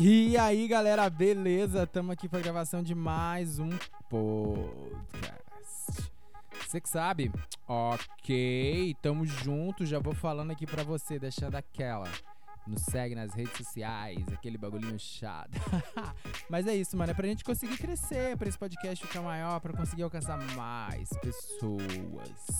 E aí, galera, beleza? Tamo aqui pra gravação de mais um podcast. Você que sabe? Ok, tamo junto. Já vou falando aqui pra você, deixando aquela. Nos segue nas redes sociais, aquele bagulhinho chato. Mas é isso, mano. É pra gente conseguir crescer, pra esse podcast ficar maior, pra conseguir alcançar mais pessoas.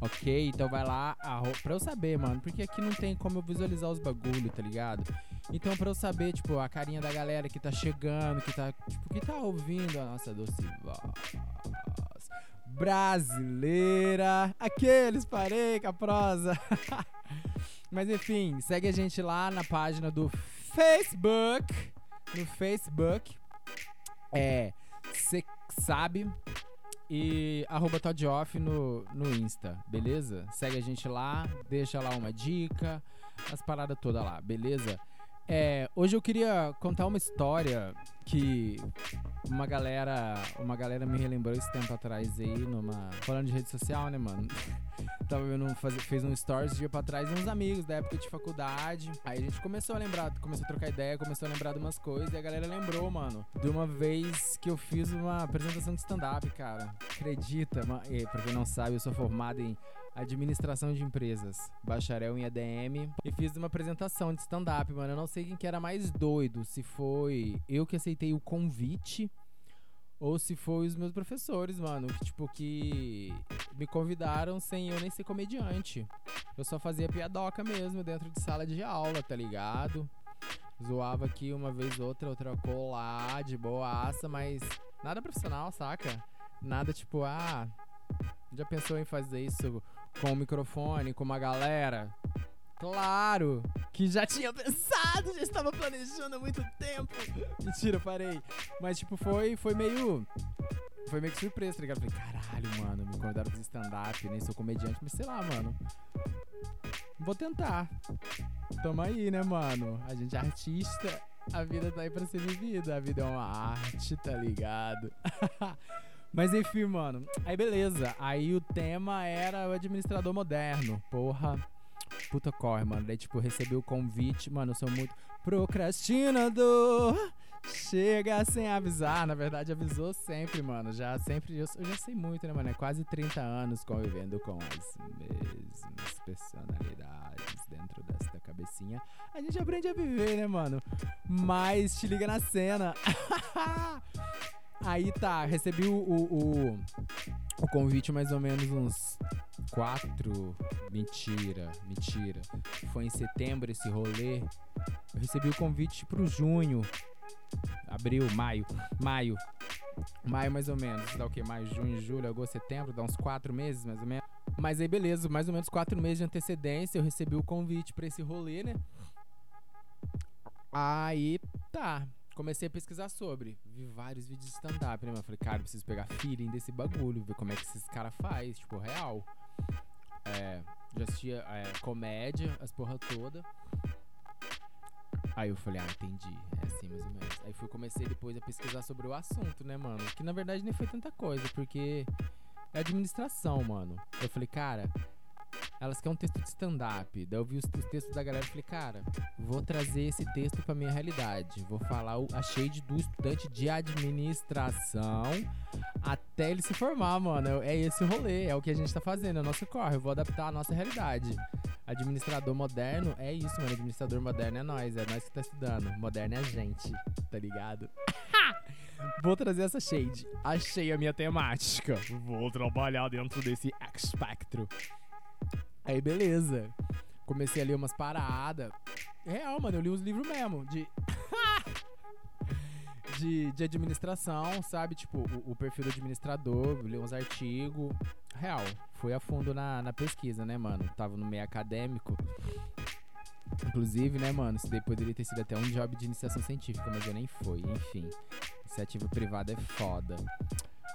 Ok? Então vai lá arro- pra eu saber, mano. Porque aqui não tem como eu visualizar os bagulho, tá ligado? Então pra eu saber, tipo, a carinha da galera que tá chegando, que tá, tipo, que tá ouvindo a nossa doce voz brasileira. Aqueles, parei com a prosa. Mas enfim, segue a gente lá na página do Facebook. No Facebook. É. Cê sabe. E arroba Todd Off no, no Insta, beleza? Segue a gente lá, deixa lá uma dica, as paradas todas lá, beleza? É, hoje eu queria contar uma história que uma galera, uma galera me relembrou esse tempo atrás aí numa falando de rede social, né, mano? Tava vendo faz, fez um stories dia pra trás uns amigos da época de faculdade. Aí a gente começou a lembrar, começou a trocar ideia, começou a lembrar de umas coisas e a galera lembrou, mano, de uma vez que eu fiz uma apresentação de stand-up, cara. Acredita, ma- e, pra quem não sabe, eu sou formado em administração de empresas, bacharel em ADM e fiz uma apresentação de stand-up, mano. Eu não sei quem que era mais doido, se foi eu que aceitei o convite ou se foi os meus professores, mano, que tipo que me convidaram sem eu nem ser comediante. Eu só fazia piadoca mesmo dentro de sala de aula, tá ligado? Zoava aqui uma vez outra, outra colar de boaça, mas nada profissional, saca? Nada tipo, ah, já pensou em fazer isso com o microfone, com uma galera? Claro que já tinha pensado, já estava planejando há muito tempo. Mentira, parei. Mas, tipo, foi, foi meio. Foi meio que surpresa, tá ligado? Falei, caralho, mano, me convidaram pra stand-up, nem sou comediante, mas sei lá, mano. Vou tentar. Tamo aí, né, mano? A gente é artista, a vida tá aí pra ser vivida. A vida é uma arte, tá ligado? Mas enfim, mano. Aí beleza. Aí o tema era o administrador moderno. Porra. Puta corre, mano. Daí, tipo, recebi o convite. Mano, eu sou muito procrastinador. Chega sem avisar. Na verdade, avisou sempre, mano. Já sempre. Eu, eu já sei muito, né, mano? É quase 30 anos convivendo com as mesmas personalidades dentro desta cabecinha. A gente aprende a viver, né, mano? Mas te liga na cena. Aí tá, recebi o, o, o, convite mais ou menos uns quatro. Mentira, mentira. Foi em setembro esse rolê. Eu recebi o convite pro junho. Abril, maio. Maio. Maio mais ou menos. Dá o quê? Maio, junho, julho, agosto, setembro. Dá uns quatro meses mais ou menos. Mas aí beleza, mais ou menos quatro meses de antecedência. Eu recebi o convite pra esse rolê, né? Aí tá. Comecei a pesquisar sobre. Vi vários vídeos de stand-up, né? mano? Falei, cara, preciso pegar feeling desse bagulho, ver como é que esses caras faz, tipo, real. É, já assistia é, comédia, as porra toda. Aí eu falei, ah, entendi. É assim mais ou menos. Aí fui comecei depois a pesquisar sobre o assunto, né, mano? Que na verdade nem foi tanta coisa, porque é administração, mano. Eu falei, cara, elas querem um texto de stand-up. Daí eu vi os, os textos da galera e falei, cara, vou trazer esse texto pra minha realidade. Vou falar o, a shade do estudante de administração até ele se formar, mano. É esse o rolê, é o que a gente tá fazendo, é o nosso corre. Eu vou adaptar a nossa realidade. Administrador moderno é isso, mano. Administrador moderno é nós, é nós que tá estudando. Moderno é a gente, tá ligado? Vou trazer essa shade. Achei a minha temática. Vou trabalhar dentro desse espectro. Aí, beleza. Comecei a ler umas paradas. Real, mano, eu li uns livros mesmo. De. de, de administração, sabe? Tipo, o, o perfil do administrador, li uns artigos. Real, fui a fundo na, na pesquisa, né, mano? Tava no meio acadêmico. Inclusive, né, mano, isso daí poderia ter sido até um job de iniciação científica, mas eu nem fui. Enfim, iniciativa privada é foda.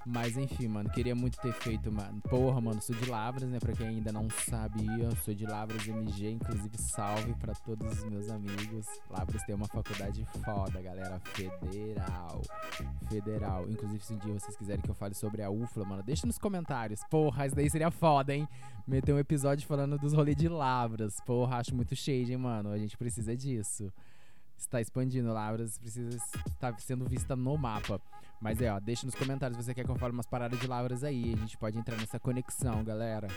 Mas enfim, mano, queria muito ter feito uma. Porra, mano, sou de Lavras, né? Pra quem ainda não sabia, sou de Lavras MG, inclusive salve pra todos os meus amigos. Lavras tem uma faculdade foda, galera. Federal. Federal. Inclusive, se um dia vocês quiserem que eu fale sobre a UFLA, mano, deixa nos comentários. Porra, isso daí seria foda, hein? Meter um episódio falando dos rolês de Lavras. Porra, acho muito shade, hein, mano? A gente precisa disso. está expandindo. Lavras precisa estar sendo vista no mapa. Mas é, ó, deixa nos comentários se você quer que eu fale umas paradas de Lavras aí. A gente pode entrar nessa conexão, galera.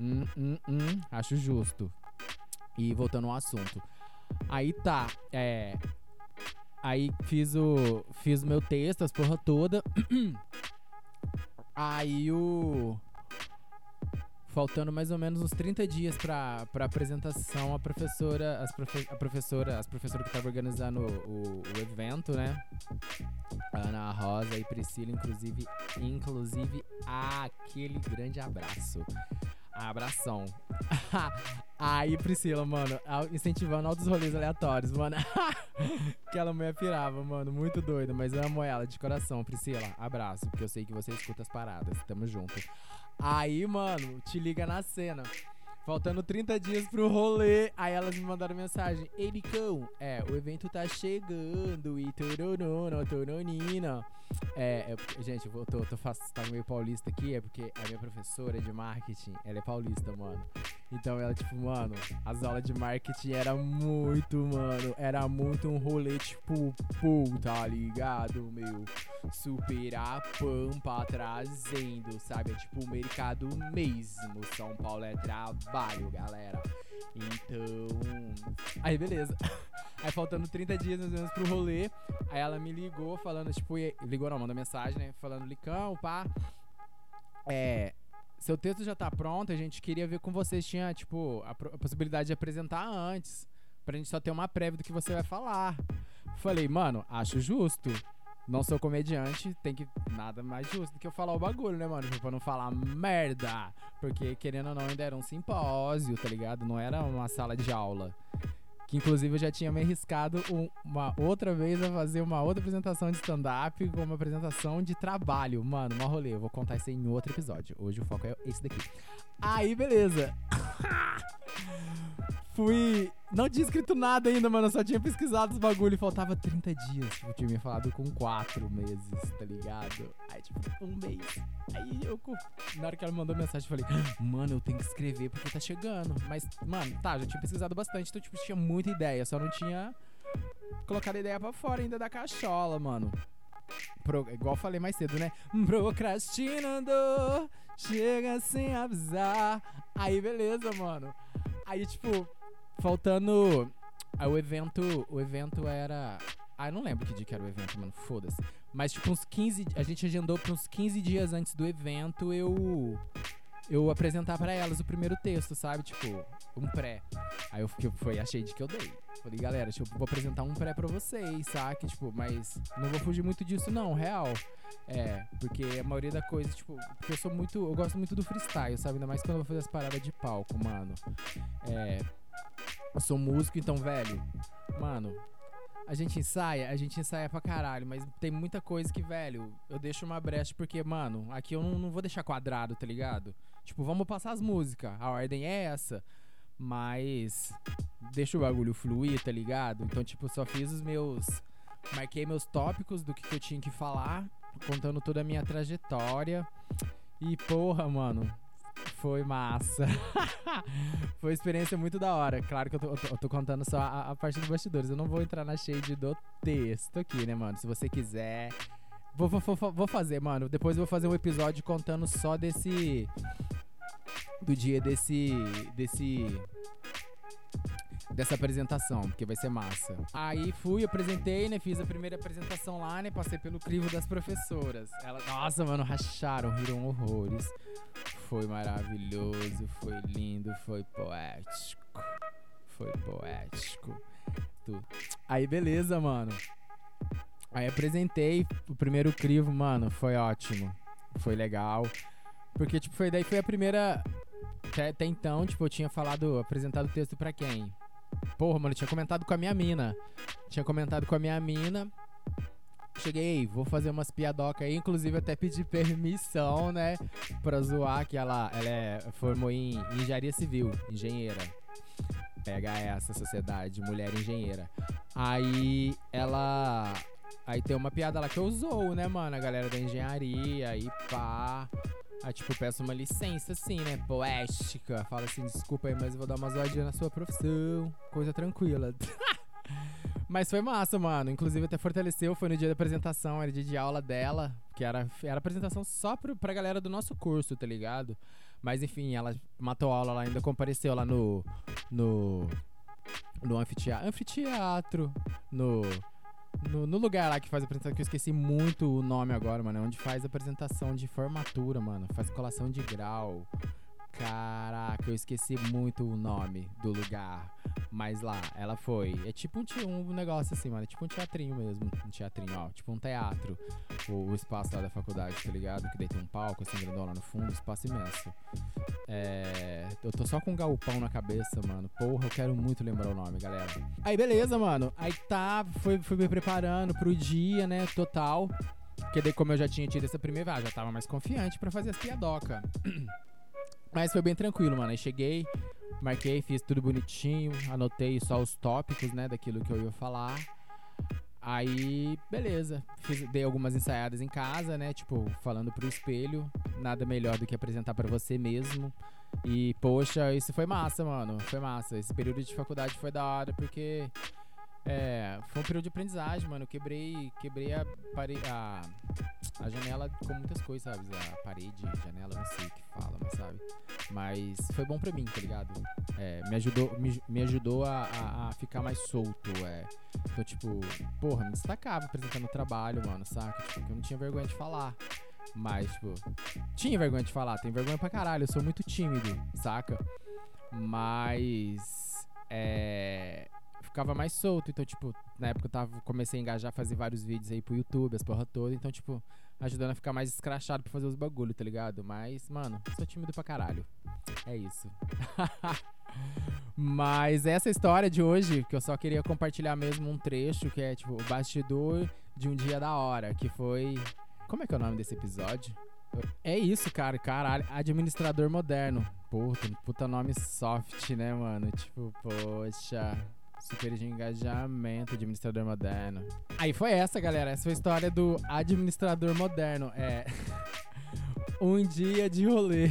Hum, hum, hum, acho justo. E voltando ao assunto. Aí tá, é. Aí fiz o. Fiz o meu texto, as porra toda. Aí o. Faltando mais ou menos uns 30 dias pra, pra apresentação, a professora, as profe a professora, as professoras que estavam organizando o, o, o, evento, né? Ana Rosa e Priscila, inclusive, inclusive aquele grande abraço. Abração. Aí, Priscila, mano, incentivando altos rolês aleatórios, mano. Aquela mulher pirava, mano, muito doida, mas eu amo ela de coração, Priscila. Abraço, porque eu sei que você escuta as paradas. Tamo junto. Aí, mano, te liga na cena. Faltando 30 dias pro rolê. Aí elas me mandaram mensagem. Ei, é, o evento tá chegando e tururuno, turunina. É, é, gente, eu tô, tô, tô tá meio paulista aqui, é porque a minha professora de marketing, ela é paulista, mano. Então ela, tipo, mano, as aulas de marketing era muito, mano, era muito um rolê, tipo, pô, tá ligado, meu? Super a pampa trazendo, sabe? É tipo o mercado mesmo. São Paulo é trabalho, galera. Então. Aí, beleza. Aí, faltando 30 dias mais ou menos pro rolê. Aí, ela me ligou falando, tipo, ligou não, mandou mensagem, né? Falando, Licão, pá. É. Seu texto já tá pronto, a gente queria ver com vocês. Tinha, tipo, a, a possibilidade de apresentar antes. Pra gente só ter uma prévia do que você vai falar. Falei, mano, acho justo não sou comediante, tem que. Nada mais justo do que eu falar o bagulho, né, mano? Pra não falar merda. Porque, querendo ou não, ainda era um simpósio, tá ligado? Não era uma sala de aula. Que inclusive eu já tinha me arriscado uma outra vez a fazer uma outra apresentação de stand-up com uma apresentação de trabalho. Mano, uma rolê. Eu vou contar isso aí em outro episódio. Hoje o foco é esse daqui. Aí, beleza. Fui. Não tinha escrito nada ainda, mano. Só tinha pesquisado os bagulho faltava 30 dias. Tipo, tinha me falado com 4 meses, tá ligado? Aí, tipo, um mês. Aí eu, na hora que ela mandou mensagem, eu falei, mano, eu tenho que escrever porque tá chegando. Mas, mano, tá, já tinha pesquisado bastante, então, tipo, tinha muita ideia. Só não tinha colocado a ideia pra fora ainda da cachola, mano. Pro, igual falei mais cedo, né? Procrastinando, chega sem avisar. Aí, beleza, mano. Aí, tipo, faltando. Aí o evento. O evento era. Ah, eu não lembro que dia que era o evento, mano. Foda-se. Mas, tipo, uns 15. A gente agendou pra uns 15 dias antes do evento eu. Eu apresentar para elas o primeiro texto, sabe? Tipo, um pré. Aí eu fiquei, foi a shade que eu dei. Falei, galera, tipo, vou apresentar um pré pra vocês, sabe? Tipo, mas não vou fugir muito disso, não, real. É, porque a maioria da coisa, tipo, porque eu sou muito. Eu gosto muito do freestyle, sabe? Ainda mais quando eu vou fazer as paradas de palco, mano. É. Eu sou músico, então, velho. Mano, a gente ensaia, a gente ensaia pra caralho, mas tem muita coisa que, velho, eu deixo uma brecha porque, mano, aqui eu não, não vou deixar quadrado, tá ligado? Tipo, vamos passar as músicas, a ordem é essa, mas deixa o bagulho fluir, tá ligado? Então, tipo, só fiz os meus. Marquei meus tópicos do que, que eu tinha que falar, contando toda a minha trajetória. E, porra, mano, foi massa. Foi uma experiência muito da hora. Claro que eu tô, eu tô, eu tô contando só a, a, parte dos bastidores. Eu não vou entrar na shade do texto aqui, né, mano? Se você quiser. Vou, vou, vou, vou fazer, mano. Depois eu vou fazer um episódio contando só desse. Do dia desse. Desse dessa apresentação, porque vai ser massa. Aí fui, apresentei, né? Fiz a primeira apresentação lá, né? Passei pelo crivo das professoras. Nossa, mano, racharam, riram horrores. Foi maravilhoso, foi lindo, foi poético. Foi poético. Tudo. Aí, beleza, mano. Aí apresentei o primeiro crivo, mano, foi ótimo. Foi legal. Porque, tipo, foi daí foi a primeira. Até, até então, tipo, eu tinha falado, apresentado o texto para quem? Porra, mano, eu tinha comentado com a minha mina. Tinha comentado com a minha mina. Cheguei, vou fazer umas piadocas aí, inclusive até pedi permissão, né, pra zoar que ela, ela é, formou em engenharia civil, engenheira. Pega essa sociedade, mulher engenheira. Aí ela. Aí tem uma piada lá que eu usou, né, mano? A galera da engenharia e pá. Aí, tipo, peço uma licença, assim, né? Poética. Fala assim, desculpa aí, mas eu vou dar uma zoadinha na sua profissão. Coisa tranquila. Mas foi massa, mano. Inclusive até fortaleceu, foi no dia da apresentação, era dia de aula dela, que era, era apresentação só pro, pra galera do nosso curso, tá ligado? Mas enfim, ela matou aula lá, ainda compareceu lá no. no. no anfiteatro. Anfiteatro. No. No, no lugar lá que faz a apresentação, que eu esqueci muito o nome agora, mano. É onde faz a apresentação de formatura, mano. Faz colação de grau. Caraca, eu esqueci muito o nome do lugar. Mas lá, ela foi. É tipo um, um negócio assim, mano. É tipo um teatrinho mesmo. Um teatrinho, ó. Tipo um teatro. O, o espaço lá da faculdade, tá ligado? Que daí tem um palco assim, grandão lá no fundo, espaço imenso. É. Eu tô só com um galpão na cabeça, mano. Porra, eu quero muito lembrar o nome, galera. Aí, beleza, mano. Aí tá, fui, fui me preparando pro dia, né? Total. Porque daí, como eu já tinha tido essa primeira, ah, já tava mais confiante pra fazer as piadoca. Mas foi bem tranquilo, mano. Aí cheguei, marquei, fiz tudo bonitinho, anotei só os tópicos, né, daquilo que eu ia falar. Aí, beleza. Fiz, dei algumas ensaiadas em casa, né? Tipo, falando pro espelho. Nada melhor do que apresentar pra você mesmo. E, poxa, isso foi massa, mano. Foi massa. Esse período de faculdade foi da hora, porque. É, foi um período de aprendizagem, mano. Quebrei, quebrei a, pare... a, a janela com muitas coisas, sabe? A parede, janela, não sei o que sabe? Mas foi bom pra mim, tá ligado? É, me ajudou, me, me ajudou a, a, a ficar mais solto, é. Então, tipo, porra, me destacava apresentando trabalho, mano, saca? Tipo, que eu não tinha vergonha de falar. Mas, tipo, tinha vergonha de falar, tem vergonha pra caralho, eu sou muito tímido, saca? Mas. É. Ficava mais solto, então, tipo, na época eu tava, comecei a engajar, fazer vários vídeos aí pro YouTube, as porra toda, então, tipo, ajudando a ficar mais escrachado pra fazer os bagulho, tá ligado? Mas, mano, sou tímido pra caralho. É isso. Mas essa história de hoje, que eu só queria compartilhar mesmo um trecho, que é, tipo, o bastidor de um dia da hora, que foi. Como é que é o nome desse episódio? É isso, cara, caralho. Administrador moderno. Puta, puta nome soft, né, mano? Tipo, poxa. Super de engajamento, administrador moderno. Aí foi essa, galera. Essa foi a história do administrador moderno. É. um dia de rolê.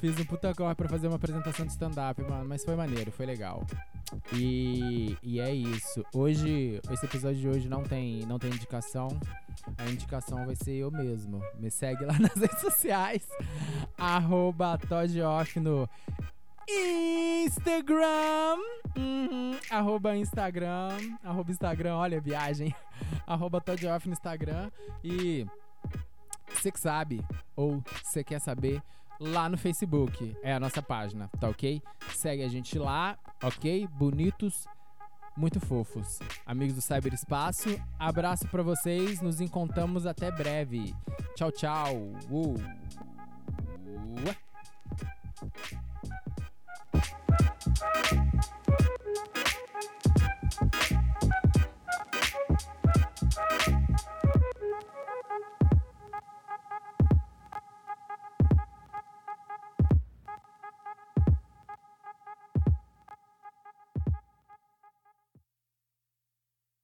Fiz um puta corre pra fazer uma apresentação de stand-up, mano. Mas foi maneiro, foi legal. E, e é isso. Hoje, esse episódio de hoje não tem, não tem indicação. A indicação vai ser eu mesmo. Me segue lá nas redes sociais. Arroba no Instagram. Uhum, arroba Instagram. Arroba Instagram, olha, viagem. arroba Todd Off no Instagram. E você que sabe, ou você quer saber, lá no Facebook. É a nossa página, tá ok? Segue a gente lá, ok? Bonitos, muito fofos. Amigos do Cyberespaço, abraço pra vocês. Nos encontramos até breve. Tchau, tchau. Uh.